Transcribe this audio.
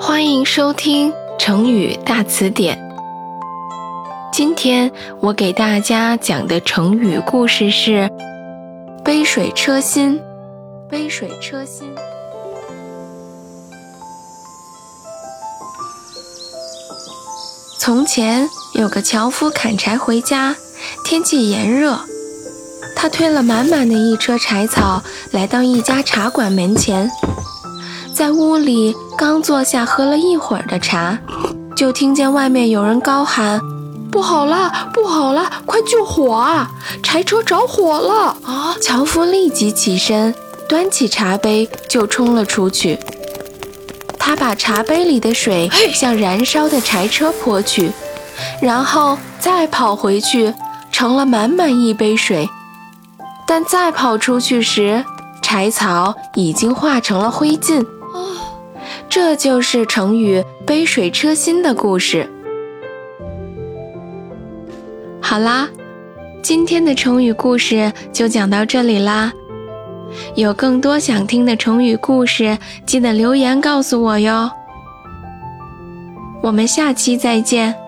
欢迎收听成语大词典。今天我给大家讲的成语故事是“杯水车薪”。杯水车薪。从前有个樵夫砍柴回家，天气炎热，他推了满满的一车柴草，来到一家茶馆门前，在屋里刚坐下喝了一会儿的茶，就听见外面有人高喊：“不好啦，不好啦，快救火啊！柴车着火了！”啊！樵夫立即起身，端起茶杯就冲了出去。他把茶杯里的水向燃烧的柴车泼去，然后再跑回去，盛了满满一杯水。但再跑出去时，柴草已经化成了灰烬。这就是成语“杯水车薪”的故事。好啦，今天的成语故事就讲到这里啦。有更多想听的成语故事，记得留言告诉我哟。我们下期再见。